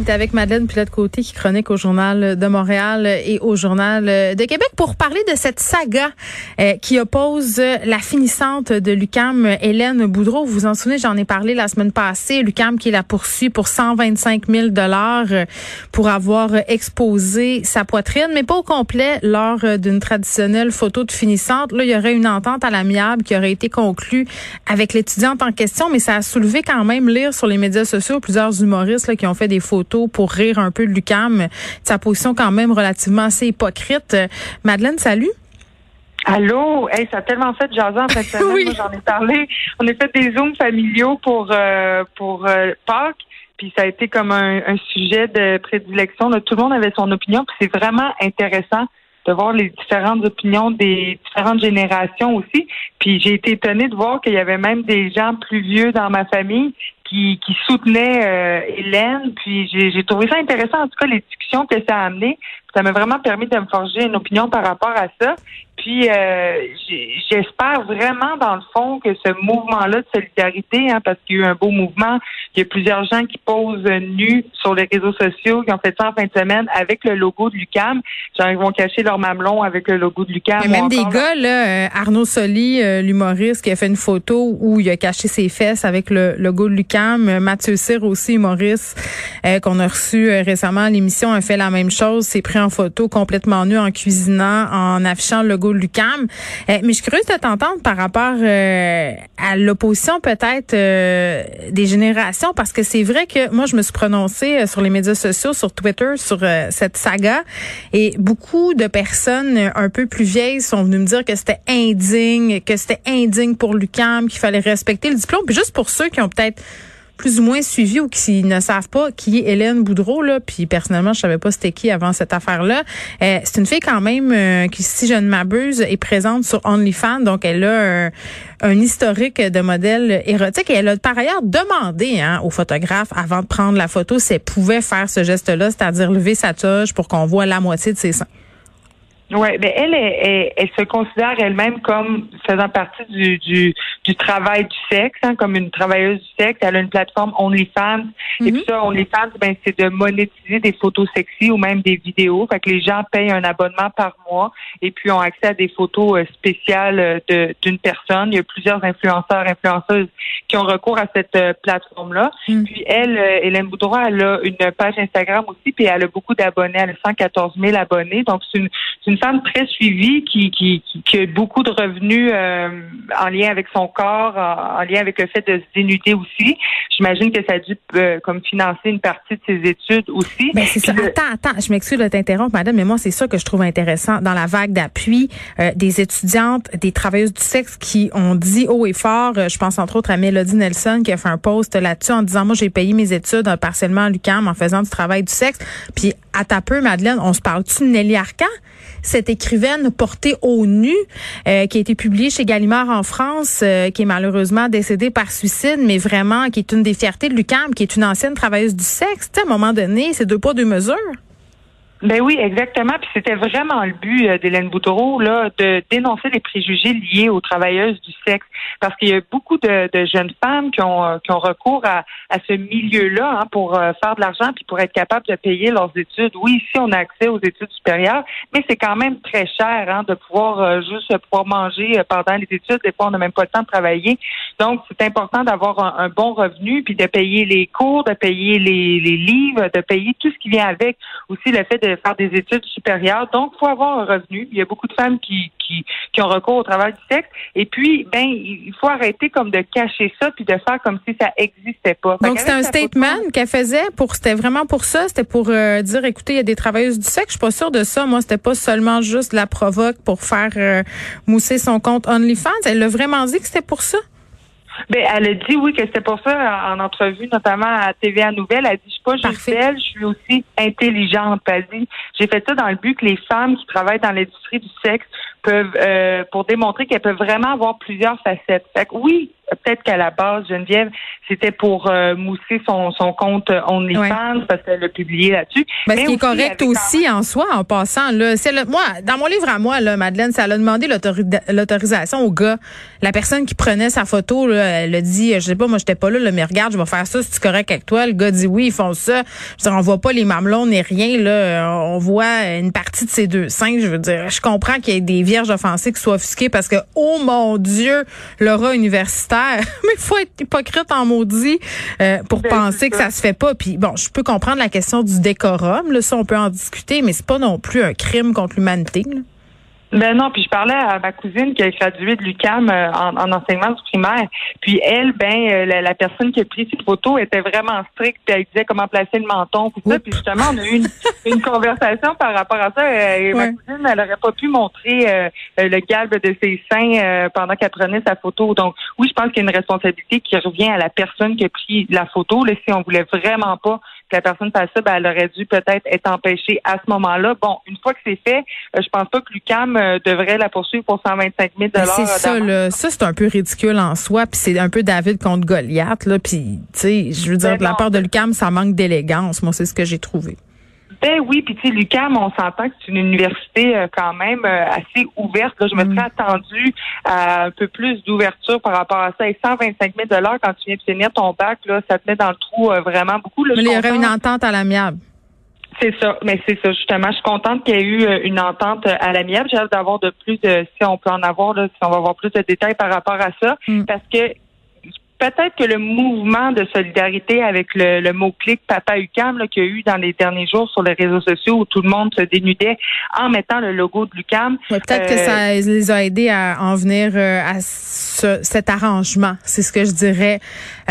On avec Madeleine Pilote-Côté qui chronique au Journal de Montréal et au Journal de Québec pour parler de cette saga euh, qui oppose la finissante de Lucam, Hélène Boudreau. Vous vous en souvenez, j'en ai parlé la semaine passée. Lucam qui la poursuit pour 125 000 dollars euh, pour avoir exposé sa poitrine, mais pas au complet lors d'une traditionnelle photo de finissante. Là, il y aurait une entente à l'amiable qui aurait été conclue avec l'étudiante en question, mais ça a soulevé quand même lire sur les médias sociaux plusieurs humoristes qui ont fait des photos pour rire un peu de Lucam, sa position quand même relativement assez hypocrite. Madeleine, salut. Allô, hey, ça a tellement fait jaser en fait. oui. Moi, j'en ai parlé. On a fait des zooms familiaux pour euh, pour euh, Pâques, puis ça a été comme un, sujet de prédilection. Tout le monde avait son opinion, puis c'est vraiment intéressant de voir les différentes opinions des différentes générations aussi. Puis j'ai été étonnée de voir qu'il y avait même des gens plus vieux dans ma famille qui, qui soutenaient euh, Hélène. Puis j'ai trouvé ça intéressant, en tout cas, les discussions que ça a amené. Ça m'a vraiment permis de me forger une opinion par rapport à ça. Puis euh, j'espère vraiment, dans le fond, que ce mouvement-là de solidarité, hein, parce qu'il y a eu un beau mouvement, il y a plusieurs gens qui posent nus sur les réseaux sociaux, qui ont fait ça en fin de semaine avec le logo de Lucam. Genre, ils vont cacher leur mamelon avec le logo de Lucam. Il y a même des gars, là, euh, Arnaud Soli, euh, l'humoriste, qui a fait une photo où il a caché ses fesses avec le logo de Lucam. Mathieu Cyr aussi, humoriste, qu'on a reçu récemment à l'émission, a fait la même chose, s'est pris en photo complètement nu en cuisinant, en affichant le logo Lucam. Euh, mais je suis curieuse de t'entendre par rapport euh, à l'opposition peut-être euh, des générations, parce que c'est vrai que moi, je me suis prononcée sur les médias sociaux, sur Twitter, sur cette saga, et beaucoup de personnes un peu plus vieilles sont venues me dire que c'était indigne, que c'était indigne pour Lucam, qu'il fallait respecter le diplôme. Puis juste pour ceux qui ont peut-être plus ou moins suivi ou qui ne savent pas qui est Hélène Boudreau là, puis personnellement je savais pas c'était qui avant cette affaire-là. Euh, c'est une fille quand même euh, qui, si je ne m'abuse, est présente sur OnlyFans, donc elle a un historique de modèle érotique et elle a par ailleurs demandé hein, au photographe avant de prendre la photo si elle pouvait faire ce geste-là, c'est-à-dire lever sa toge pour qu'on voit la moitié de ses seins. Oui, mais elle, elle, elle, se considère elle-même comme faisant partie du, du, du travail du sexe, hein, comme une travailleuse du sexe. Elle a une plateforme OnlyFans. Et mhm. puis ça, OnlyFans, ben, c'est de monétiser des photos sexy ou même des vidéos. Fait que les gens payent un abonnement par mois et puis ont accès à des photos euh, spéciales euh, d'une personne. Il y a plusieurs influenceurs, influenceuses qui ont recours à cette euh, plateforme-là. Mhm. Puis elle, Hélène Boudreau, elle a une page Instagram aussi, puis elle a beaucoup d'abonnés. Elle a 114 000 abonnés. Donc, c'est une, une femme très suivie qui, qui, qui, a beaucoup de revenus euh, en lien avec son corps, en, lien avec le fait de se dénuder aussi. J'imagine que ça a dû euh, comme financer une partie de ses études aussi. Ben c'est ça. Attends, attends, je m'excuse de t'interrompre, madame, mais moi, c'est ça que je trouve intéressant dans la vague d'appui euh, des étudiantes, des travailleuses du sexe qui ont dit haut et fort, je pense entre autres à Mélodie Nelson qui a fait un post là-dessus en disant, moi, j'ai payé mes études partiellement à l'UQAM en faisant du travail du sexe. Puis, à ta peu, Madeleine, on se parle-tu de Nelly Arcan? Cette écrivaine portée au nu euh, qui a été publiée chez Gallimard en France, euh, qui est malheureusement décédée par suicide, mais vraiment qui est une des fiertés de Lucam, qui est une ancienne travailleuse du sexe. à un moment donné, c'est deux poids, deux mesures. Ben oui, exactement. Puis c'était vraiment le but euh, d'Hélène Boutreau là, de dénoncer les préjugés liés aux travailleuses du sexe, parce qu'il y a beaucoup de, jeunes femmes qui ont, qui ont recours à, à ce milieu-là hein, pour euh, faire de l'argent puis pour être capable de payer leurs études. Oui, ici on a accès aux études supérieures, mais c'est quand même très cher hein, de pouvoir euh, juste pouvoir manger pendant les études. Des fois, on n'a même pas le temps de travailler. Donc, c'est important d'avoir un, bon revenu puis de payer les cours, de payer les, les livres, de payer tout ce qui vient avec. Aussi le fait de faire des études supérieures. Donc, il faut avoir un revenu. Il y a beaucoup de femmes qui, qui, qui ont recours au travail du sexe. Et puis, ben, il faut arrêter comme de cacher ça puis de faire comme si ça existait pas. Donc, c'était un statement qu'elle faisait pour, c'était vraiment pour ça. C'était pour euh, dire, écoutez, il y a des travailleuses du sexe. Je suis pas sûre de ça. Moi, c'était pas seulement juste la provoque pour faire euh, mousser son compte OnlyFans. Elle a vraiment dit que c'était pour ça. Ben, elle a dit oui que c'était pour ça en entrevue, notamment à TVA Nouvelle. Elle a dit je suis pas juste belle, je suis aussi intelligente. Elle dit j'ai fait ça dans le but que les femmes qui travaillent dans l'industrie du sexe peuvent euh, pour démontrer qu'elles peuvent vraiment avoir plusieurs facettes. Fait que oui, peut-être qu'à la base, Geneviève, c'était pour euh, mousser son, son compte OnlyFans parce qu'elle l'a publié là-dessus. Ben, Mais ce qui est correct aussi en soi, en passant. Là, c'est le, moi, dans mon livre à moi, là, Madeleine, ça a demandé l'autorisation au gars. La personne qui prenait sa photo, là, elle a dit, je sais pas, moi j'étais pas là, là, mais regarde, je vais faire ça, si tu correct avec toi? Le gars dit oui, ils font ça. Je veux dire, on voit pas les mamelons ni rien. Là, on voit une partie de ces deux seins. Je veux dire, je comprends qu'il y ait des vierges offensées qui soient offusquées parce que, oh mon Dieu, l'aura universitaire mais il faut être hypocrite en maudit euh, pour ben, penser que ça. se fait pas. Puis bon, je peux comprendre la question du décorum, là, ça on peut en discuter, mais c'est pas non plus un crime contre l'humanité. Ben non, puis je parlais à ma cousine qui a gradué de l'UCAM euh, en, enseignement du primaire. Puis elle, ben euh, la, personne qui a pris cette photo était vraiment stricte. Puis elle disait comment placer le menton, tout ça. Puis justement, on a eu une, conversation par rapport à ça. Et Ma cousine, elle aurait pas pu montrer le galbe de ses seins pendant qu'elle prenait sa photo. Donc oui, je pense qu'il y a une responsabilité qui revient à la personne qui a pris la photo. Là, si on voulait vraiment pas que la personne fasse ça, ben, elle aurait dû peut-être être empêchée à ce moment-là. Bon, une fois que c'est fait, je pense pas que Lucam euh, devrait la poursuivre pour 125 000 C'est ça, là. Ça, c'est un peu ridicule en soi. Puis c'est un peu David contre Goliath, là. Puis, tu sais, je veux dire, ben de la part de Lucam, ça manque d'élégance. Moi, c'est ce que j'ai trouvé. Ben oui, puis tu sais, l'UQAM, on s'entend que c'est une université euh, quand même euh, assez ouverte. Là. Je me mm. serais attendu à un peu plus d'ouverture par rapport à ça. Et 125 000 quand tu viens de finir ton bac, là, ça te met dans le trou vraiment beaucoup. Mais il y aurait une entente à l'amiable. C'est ça, mais c'est ça justement. Je suis contente qu'il y ait eu euh, une entente euh, à l'amiable. J'ai hâte d'avoir de plus, de, si on peut en avoir, là, si on va avoir plus de détails par rapport à ça, mm. parce que peut-être que le mouvement de solidarité avec le, mot-clic Papa UCAM qu'il y a eu dans les derniers jours sur les réseaux sociaux où tout le monde se dénudait en mettant le logo de l'UCAM. peut-être que ça euh, les a aidés à en venir euh, à cet arrangement. C'est ce que je dirais,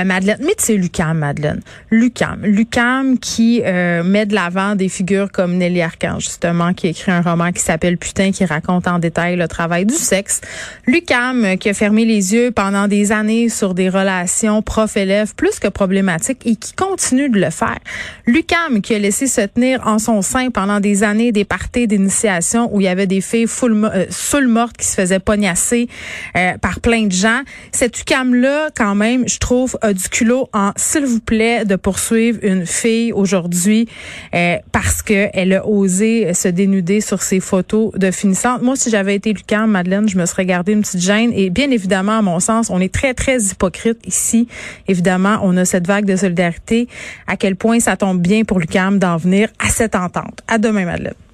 euh, Madeleine. Mais c'est l'UCAM, Madeleine. L'UCAM. L'UCAM qui met de l'avant des figures comme Nelly Archange, justement, qui écrit un roman qui s'appelle Putain, qui raconte en détail le travail du sexe. L'UCAM qui a fermé les yeux pendant des années sur des relations prof-élève plus que problématique et qui continue de le faire. Lucam qui a laissé se tenir en son sein pendant des années des parties d'initiation où il y avait des filles full, euh, mortes qui se faisaient pognasser euh, par plein de gens. Cette UCAM là quand même, je trouve du culot en s'il vous plaît de poursuivre une fille aujourd'hui euh, parce que elle a osé se dénuder sur ses photos de finissante. Moi si j'avais été Lucam Madeleine, je me serais gardé une petite gêne et bien évidemment à mon sens, on est très très hypocrite ici, évidemment, on a cette vague de solidarité. À quel point ça tombe bien pour l'UCAM d'en venir à cette entente. À demain, Madeleine.